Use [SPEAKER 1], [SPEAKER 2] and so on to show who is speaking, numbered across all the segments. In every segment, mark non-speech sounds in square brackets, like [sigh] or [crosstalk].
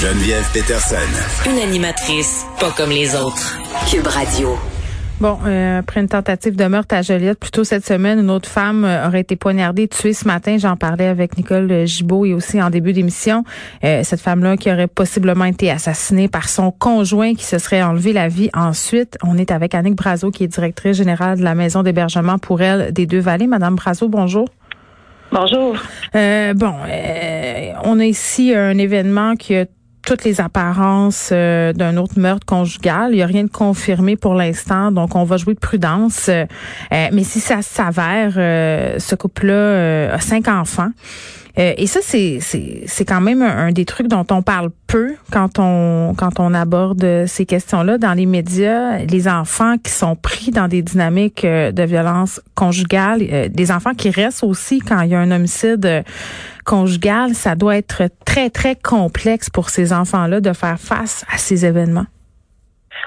[SPEAKER 1] Geneviève Peterson.
[SPEAKER 2] Une animatrice pas comme les autres. Cube Radio.
[SPEAKER 3] Bon, euh, après une tentative de meurtre à Joliette, plus tôt cette semaine, une autre femme euh, aurait été poignardée, tuée ce matin. J'en parlais avec Nicole Gibault et aussi en début d'émission. Euh, cette femme-là qui aurait possiblement été assassinée par son conjoint qui se serait enlevé la vie ensuite. On est avec Annick Brazo, qui est directrice générale de la maison d'hébergement pour elle des Deux-Vallées. Madame Brazo, bonjour.
[SPEAKER 4] Bonjour.
[SPEAKER 3] Euh, bon, on a ici un événement qui a toutes les apparences euh, d'un autre meurtre conjugal. Il n'y a rien de confirmé pour l'instant, donc on va jouer de prudence. Euh, mais si ça s'avère, euh, ce couple-là a cinq enfants. et ça, c'est, c'est, c'est quand même un, des trucs dont on parle peu quand on quand on aborde ces questions-là dans les médias. Les enfants qui sont pris dans des dynamiques de violence conjugale, des enfants qui restent aussi quand il y a un homicide conjugale, ça doit être très, très complexe pour ces enfants-là de faire face à ces événements.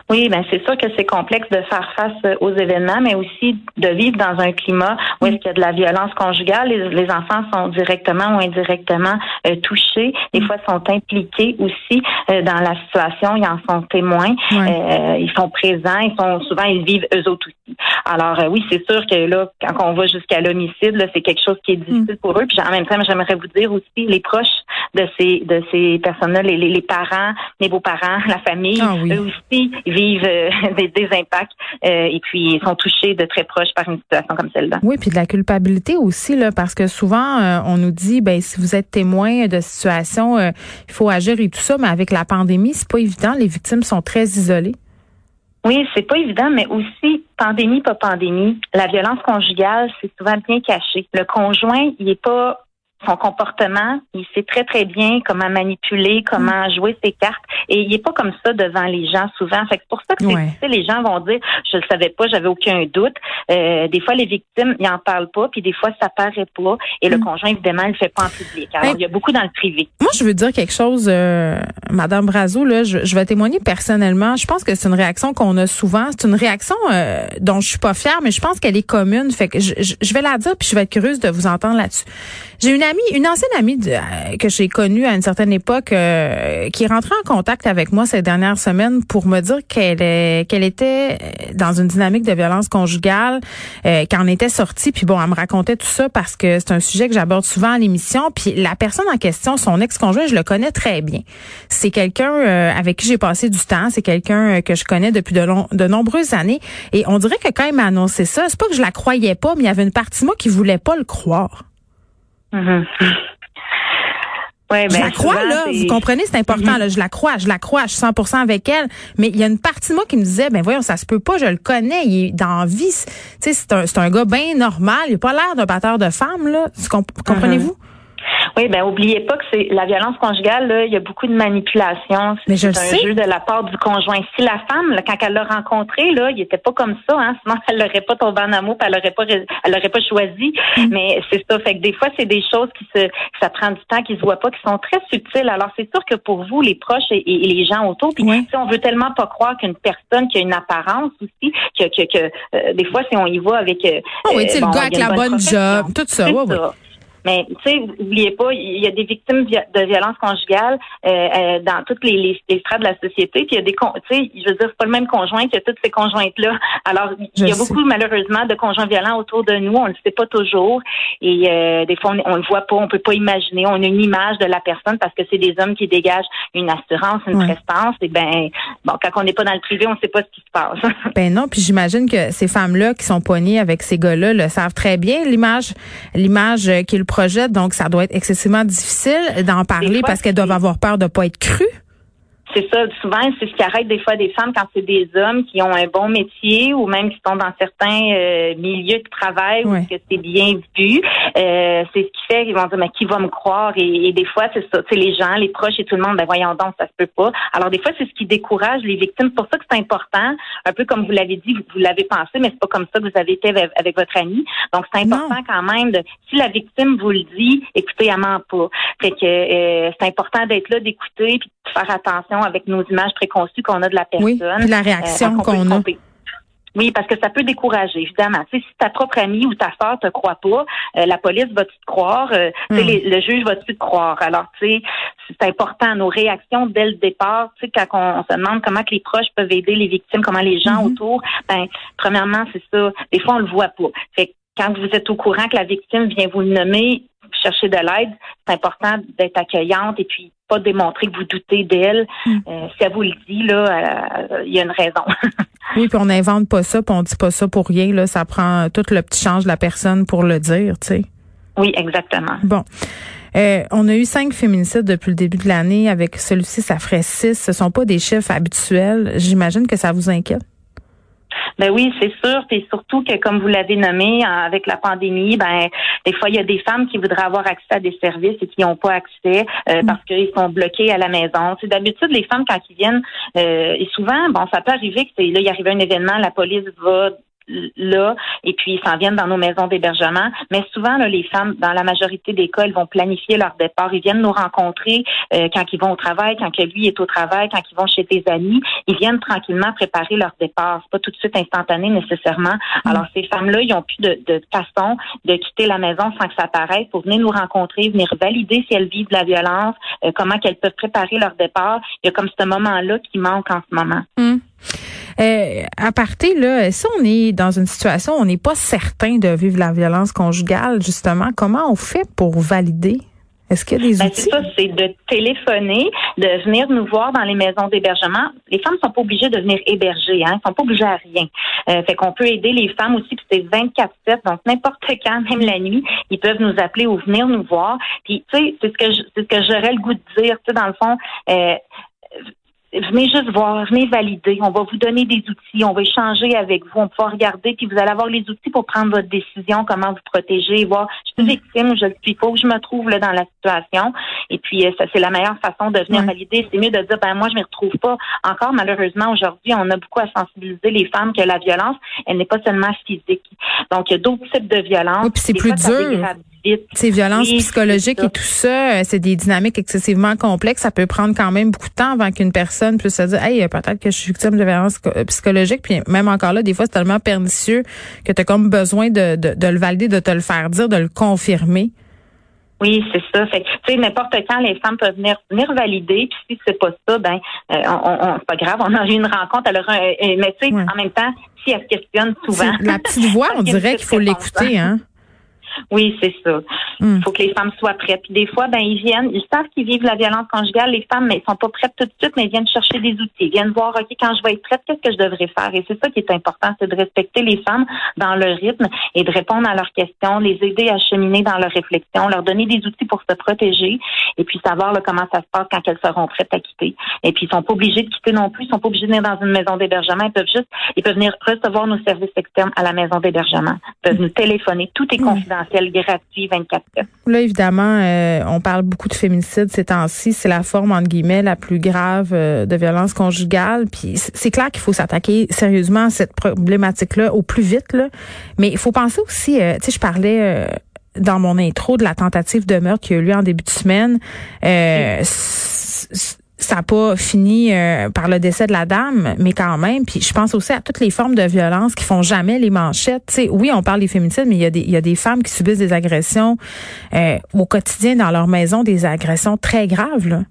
[SPEAKER 4] Oui, ben c'est sûr que c'est complexe de faire face euh, aux événements, mais aussi de vivre dans un climat où est-ce qu'il y a de la violence conjugale. Les, enfants sont directement ou indirectement euh, touchés. Des fois, sont impliqués aussi euh, dans la situation. Ils en sont témoins. ils sont présents. Ils sont souvent ils vivent eux autres aussi. Alors oui, c'est sûr que là, quand on va jusqu'à l'homicide, c'est quelque chose qui est difficile mm. pour eux. Puis en même temps, j'aimerais vous dire aussi les proches de ces de ces personnes-là, les, les, parents, les beaux-parents, la famille, ah eux aussi vivent euh, [laughs] des, des, impacts euh, et puis sont touchés de très proche par une situation comme celle-là.
[SPEAKER 3] Oui, puis de la culpabilité aussi là, parce que souvent euh, on nous dit, ben si vous êtes témoin de situation, il faut agir et tout ça, mais avec la pandémie, c'est pas évident. Les victimes sont très isolées.
[SPEAKER 4] Oui, c'est pas évident, mais aussi pandémie, pas pandémie, la violence conjugale, c'est souvent bien caché. Le conjoint, il est pas son comportement, il sait très très bien comment manipuler, comment mm. jouer ses cartes, et il est pas comme ça devant les gens souvent. Fait que c'est pour ça que ouais. les gens vont dire, je le savais pas, j'avais aucun doute. Euh, des fois, les victimes, ils en parlent pas, puis des fois, ça paraît pas, et le mm. conjoint évidemment, il le fait pas en public. Alors, il y a beaucoup dans le privé.
[SPEAKER 3] Moi, je veux dire quelque chose, euh, Madame Brazo, là, je, je, vais témoigner personnellement. Je pense que c'est une réaction qu'on a souvent. C'est une réaction euh, dont je suis pas fière, mais je pense qu'elle est commune. Fait que je, je, vais la dire, puis je vais être curieuse de vous entendre là-dessus. J'ai une amie, une ancienne amie euh, que j'ai connue à une certaine époque, euh, qui est rentrée en contact avec moi ces dernières semaines pour me dire qu'elle était dans une dynamique de violence conjugale, euh, qu'en était sortie. Puis bon, elle me racontait tout ça parce que c'est un sujet que j'aborde souvent à l'émission. Puis la personne en question, son ex-conjoint, je le connais très bien. C'est quelqu'un avec qui j'ai passé du temps. C'est quelqu'un que je connais depuis de, de nombreuses années. Et on dirait que quand il m'a annoncé ça, c'est pas que je la croyais pas, mais il y avait une partie de moi qui voulait pas le croire.
[SPEAKER 4] Mm-hmm.
[SPEAKER 3] je ben, la crois, là. Vous comprenez, c'est important, mm-hmm. là. Je la crois, je la crois, je suis 100% avec elle. Mais il y a une partie de moi qui me disait, ben voyons, ça se peut pas, je le connais, il est dans vie. Tu sais, c'est un, c'est un gars bien normal. Il a pas l'air d'un batteur de femmes, là. Comprenez-vous?
[SPEAKER 4] Mm-hmm. Oui, ben oubliez pas que c'est la violence conjugale. Là, il y a beaucoup de manipulation. C'est un jeu de la part du conjoint. Si la femme, quand elle l'a rencontré, là, il était pas comme ça. Hein, [laughs] sinon, elle l'aurait pas tombé en amour, elle l'aurait pas, elle l'aurait pas choisi. Mm. Mais c'est ça. Fait que des fois, c'est des choses qui se, ça prend du temps, qui se voient pas, qui sont très subtiles. Alors c'est sûr que pour vous, les proches et, les gens autour, puis si on veut tellement pas croire qu'une personne qui a une apparence aussi, que, que, que euh, des fois, si on y va avec, euh,
[SPEAKER 3] oh oui, euh, le gars avec la bonne job, tout ça. Ouais,
[SPEAKER 4] mais tu sais, n'oubliez pas, il y a des victimes de violence conjugale euh, euh, dans toutes les, les, strates de la société. Puis il y a des, tu sais, je veux dire, c'est pas le même conjoint que toutes ces conjointes là. Alors il y a beaucoup malheureusement de conjoints violents autour de nous. On le sait pas toujours et euh, des fois on, le voit pas, on peut pas imaginer. On a une image de la personne parce que c'est des hommes qui dégagent une assurance, une prestance. Et ben bon, quand on n'est pas dans le privé, on sait pas ce qui se passe. [laughs]
[SPEAKER 3] ben non, puis j'imagine que ces femmes là qui sont poignées avec ces gars-là le savent très bien. L'image, l'image qu'ils donc ça doit être excessivement difficile d'en parler parce qu'elles doivent avoir peur de pas être crues.
[SPEAKER 4] C'est ça. Souvent, c'est ce qui arrête des fois des femmes quand c'est des hommes qui ont un bon métier ou même qui sont dans certains euh, milieux de travail où que c'est bien vu. Euh, c'est ce qui fait qu'ils vont dire mais qui va me croire? Et, des fois c'est ça. C'est les gens, les proches et tout le monde. Ben voyons donc, ça se peut pas. Alors des fois c'est ce qui décourage les victimes. C'est pour ça que c'est important. Un peu comme vous l'avez dit, vous, l'avez pensé, mais c'est pas comme ça que vous avez été avec, votre ami. Donc c'est important quand même de si la victime vous le dit, écoutez, elle ment pas. Fait que euh, c'est important d'être là, d'écouter puis de faire attention avec nos images préconçues qu'on a de la personne.
[SPEAKER 3] Oui, la réaction euh, qu'on a.
[SPEAKER 4] Oui, parce que ça peut décourager, évidemment. si ta propre amie ou ta soeur te croit pas, euh, la police va-tu te croire? Euh, hmm. le juge va-tu te croire? Alors, tu sais, c'est important, nos réactions dès le départ, tu sais, quand on, se demande comment que les proches peuvent aider les victimes, comment les gens hmm. autour, ben, premièrement, c'est ça. Des fois, on le voit pas. Fait quand vous êtes au courant que la victime vient vous le nommer, chercher de l'aide, c'est important d'être accueillante et puis pas démontrer que vous doutez d'elle. Hmm. Euh, si elle vous le dit, là, euh, il y a une raison. [laughs]
[SPEAKER 3] oui, puis on n'invente pas ça, puis on dit pas ça pour rien. Là, ça prend tout le petit change de la personne pour le dire, tu sais.
[SPEAKER 4] Oui, exactement.
[SPEAKER 3] Bon. Euh, on a eu cinq féminicides depuis le début de l'année. Avec celui-ci, ça ferait six. Ce sont pas des chiffres habituels. J'imagine que ça vous inquiète.
[SPEAKER 4] Ben oui, c'est sûr. Et surtout que, comme vous l'avez nommé, avec la pandémie, ben des fois, il y a des femmes qui voudraient avoir accès à des services et qui n'ont pas accès euh, mm. parce qu'ils sont bloqués à la maison. C'est d'habitude les femmes quand ils viennent, euh, et souvent, bon, ça peut arriver que là, il arrive un événement, la police va là et puis ils s'en viennent dans nos maisons d'hébergement. Mais souvent, là, les femmes, dans la majorité des cas, elles vont planifier leur départ. Ils viennent nous rencontrer euh, quand ils vont au travail, quand que lui est au travail, quand ils vont chez des amis. Ils viennent tranquillement préparer leur départ. C'est pas tout de suite instantané nécessairement. Mm. Alors ces femmes-là, ils ont plus de, de, façon de quitter la maison sans que ça apparaisse pour venir nous rencontrer, venir valider si elles vivent de la violence, euh, comment qu'elles peuvent préparer leur départ. Il y a comme ce moment-là qui manque en ce moment.
[SPEAKER 3] Mm. Euh, à partir là, si on est dans une situation où on n'est pas certain de vivre la violence conjugale, justement, comment on fait pour valider? Est-ce qu'il y a des
[SPEAKER 4] ben,
[SPEAKER 3] outils?
[SPEAKER 4] C'est ça, c'est de téléphoner, de venir nous voir dans les maisons d'hébergement. Les femmes sont pas obligées de venir héberger, hein, sont pas obligées à rien. Euh, fait qu'on peut aider les femmes aussi, puis c'est 24/7, donc n'importe quand, [laughs] même la nuit, ils peuvent nous appeler ou venir nous voir. Puis tu sais, c'est ce que c'est ce que j'aurais le goût de dire, tu sais, dans le fond. Euh, venez juste voir, venez valider. On va vous donner des outils, on va échanger avec vous, on va regarder, puis vous allez avoir les outils pour prendre votre décision, comment vous protéger, voir, suis victime, je le suis pas, où je me trouve là dans la situation. Et puis, euh, ça, c'est la meilleure façon de venir valider. C'est mieux de dire, ben moi, je me retrouve pas. Encore, malheureusement, aujourd'hui, on a beaucoup à sensibiliser les femmes que la violence, elle n'est pas seulement physique. Donc, il y a d'autres types de violence.
[SPEAKER 3] Oui, puis c'est plus dur. Ces violences psychologiques et tout ça, euh, c'est des dynamiques excessivement complexes. Ça peut prendre quand même beaucoup de temps avant qu'une personne puisse se dire, hey, peut-être que je suis victime de violences euh, psychologiques. Puis même encore là, des fois, c'est tellement pernicieux que tu as comme besoin de, de, de, le valider, de te le faire dire, de le confirmer.
[SPEAKER 4] Oui, c'est ça. Fait tu sais, n'importe quand, les femmes peuvent venir, venir valider. Puis si c'est pas ça, ben, euh, on, c'est pas grave. On a eu une rencontre. Alors, mais tu sais, en même temps, si elle se questionne souvent.
[SPEAKER 3] La petite voix, [laughs] on dirait qu'il faut l'écouter, hein.
[SPEAKER 4] Oui, c'est ça. Il hmm. faut que les femmes soient prêtes. Puis des fois, ben ils viennent, ils savent qu'ils vivent la violence conjugale, les femmes, mais ils sont pas prêtes tout de suite, mais ils viennent chercher des outils, ils viennent voir, OK, quand je vais être prête, qu'est-ce que je devrais faire? Et c'est ça qui est important, c'est de respecter les femmes dans leur rythme et de répondre à leurs questions, les aider à cheminer dans leur réflexion, leur donner des outils pour se protéger et puis savoir comment ça se passe quand elles seront prêtes à quitter. Et puis, ils sont pas obligés de quitter non plus, ils sont pas obligés de venir dans une maison d'hébergement, ils peuvent juste, ils peuvent venir recevoir nos services externes à la maison d'hébergement, ils peuvent nous téléphoner, tout est confidentiel, gratuit 24 heures.
[SPEAKER 3] Là, évidemment, euh, on parle beaucoup de féminicide ces temps-ci. C'est la forme, entre guillemets, la plus grave euh, de violence conjugale. Puis c'est clair qu'il faut s'attaquer sérieusement à cette problématique-là au plus vite. Là. Mais il faut penser aussi, euh, tu sais, je parlais dans mon intro de la tentative de meurtre qui a eu lieu en début de semaine ça n'a pas fini euh, par le décès de la dame, mais quand même. Puis je pense aussi à toutes les formes de violence qui font jamais les manchettes. sais, oui, on parle des féminicides, mais il y, a des, il y a des femmes qui subissent des agressions euh, au quotidien dans leur maison, des agressions très graves. Là.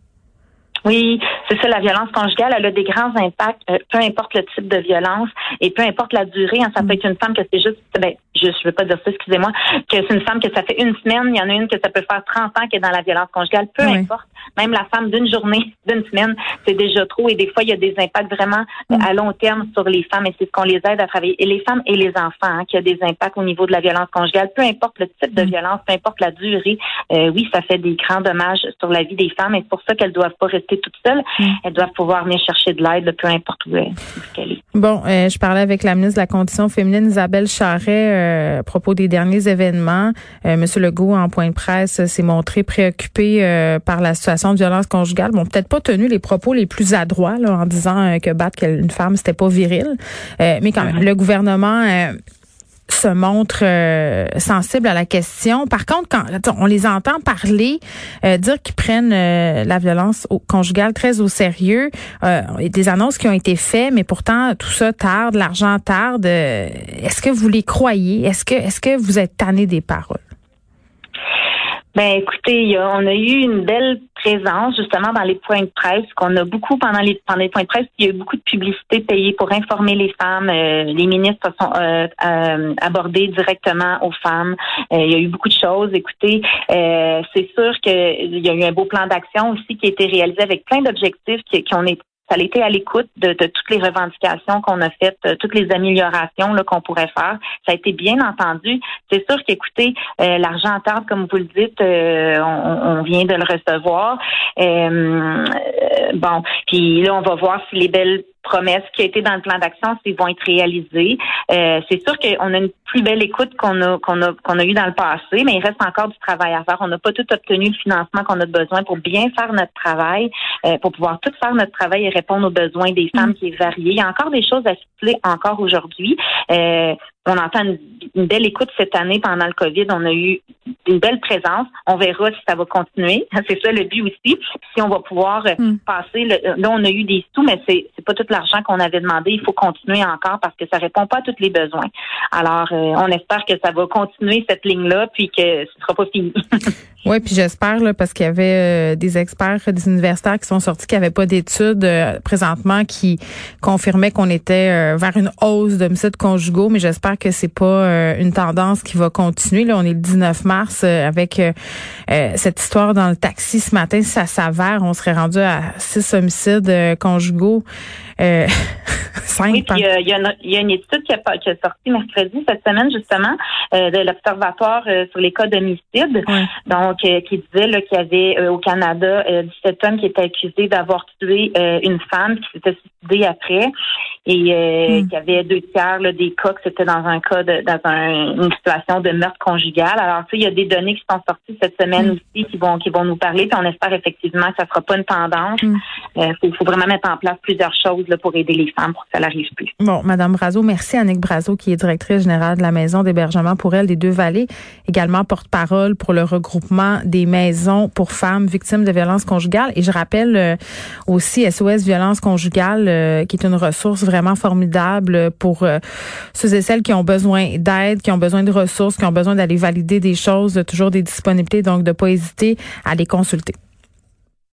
[SPEAKER 4] Oui, c'est ça, la violence conjugale, elle a des grands impacts, euh, peu importe le type de violence et peu importe la durée. Hein, ça peut être une femme que c'est juste, ben, je ne veux pas dire ça, excusez-moi, que c'est une femme que ça fait une semaine, il y en a une que ça peut faire 30 ans qui est dans la violence conjugale, peu importe. Même la femme d'une journée, [laughs] d'une semaine, c'est déjà trop et des fois, il y a des impacts vraiment mm. à long terme sur les femmes et c'est ce qu'on les aide à travailler. Et les femmes et les enfants, hein, qui a des impacts au niveau de la violence conjugale, peu importe le type de mm. violence, peu importe la durée, euh, oui, ça fait des grands dommages sur la vie des femmes et c'est pour ça qu'elles doivent pas rester été toute seule, mm. elles doivent pouvoir venir chercher de l'aide, peu importe où, elle est.
[SPEAKER 3] Bon, euh, je parlais avec la ministre de la Condition féminine, Isabelle Charret, euh, à propos des derniers événements. Euh, Monsieur Legault, en point de presse, s'est montré préoccupé par la situation de violence conjugale. Bon, peut-être pas tenu les propos les plus adroits là, en disant que battre une femme, c'était pas viril. mais quand même, mm-hmm. le gouvernement se montre euh, sensible à la question. Par contre, quand on les entend parler, euh, dire qu'ils prennent euh, la violence conjugale très au sérieux, des annonces qui ont été faites, mais pourtant tout ça tarde, l'argent tarde. est-ce que vous les croyez? Est-ce que est-ce que vous êtes tanné des paroles?
[SPEAKER 4] Ben écoutez, on a eu une belle présence justement dans les points de presse qu'on a beaucoup pendant les pendant les points de presse. Il y a eu beaucoup de publicité payée pour informer les femmes. Euh, les ministres sont euh, euh, abordés directement aux femmes. il y a eu beaucoup de choses. Écoutez, c'est sûr qu'il y a eu un beau plan d'action aussi qui a été réalisé avec plein d'objectifs qui, qui ont été ça a été à l'écoute de, toutes les revendications qu'on a faites, euh, toutes les améliorations qu'on pourrait faire. Ça a été bien entendu. C'est sûr qu'écoutez, euh, l'argent tarde, comme vous le dites, euh, on, vient de le recevoir. bon, puis là, on va voir si les belles promesses qui a été dans le plan d'action, s'ils vont être réalisées. Euh, c'est sûr qu'on a une plus belle écoute qu'on a qu'on a qu'on a eu dans le passé, mais il reste encore du travail à faire. On n'a pas tout obtenu le financement qu'on a besoin pour bien faire notre travail, euh, pour pouvoir tout faire notre travail et répondre aux besoins des femmes mm. qui est varié. Il y a encore des choses à citer encore aujourd'hui. Euh, on entend une, belle écoute cette année pendant le COVID. On a eu une belle présence. On verra si ça va continuer. [laughs] C'est ça le but aussi. Si on va pouvoir euh, hmm. passer. là, on a eu des sous, mais c'est c'est pas tout l'argent qu'on avait demandé. Il faut continuer encore parce que ça répond pas à tous les besoins. Alors, euh, on espère que ça va continuer cette ligne-là, puis que ce sera pas fini. [laughs]
[SPEAKER 3] Oui, puis j'espère là parce qu'il y avait euh, des experts, des universitaires qui sont sortis qui n'avaient pas d'études euh, présentement qui confirmaient qu'on était vers une hausse d'homicides conjugaux, mais j'espère que c'est pas une tendance qui va continuer. Là, on est le 19 mars avec cette histoire dans le taxi ce matin. Si ça s'avère, on serait rendu à six homicides conjugaux. [laughs]
[SPEAKER 4] oui, puis il y, a une étude qui a, qui a, sorti mercredi cette semaine justement de l'Observatoire sur les cas d'homicide. Donc donc euh, qui disait qu'il y avait euh, au Canada 17 euh, hommes qui étaient accusés d'avoir tué une femme qui s'était suicidée après et hmm. qu'il y avait deux tiers des cas que c'était dans un cas de, dans une situation de meurtre conjugal. Alors tu sais, il y a des données qui sont sorties cette semaine hmm. aussi qui vont qui vont nous parler, puis on espère effectivement que ça sera pas une tendance. Il hmm. faut, vraiment mettre en place plusieurs choses pour aider les femmes pour que ça n'arrive plus.
[SPEAKER 3] Bon, Madame Brazo, merci Annick Brazo qui est directrice générale de la maison d'hébergement pour elle des Deux Vallées, également porte-parole pour le regroupement des maisons pour femmes victimes de violences conjugales. Et je rappelle euh, aussi SOS Violence conjugale, euh, qui est une ressource vraiment formidable pour euh, ceux et celles qui ont besoin d'aide, qui ont besoin de ressources, qui ont besoin d'aller valider des choses, toujours des disponibilités, donc de pas hésiter à les consulter.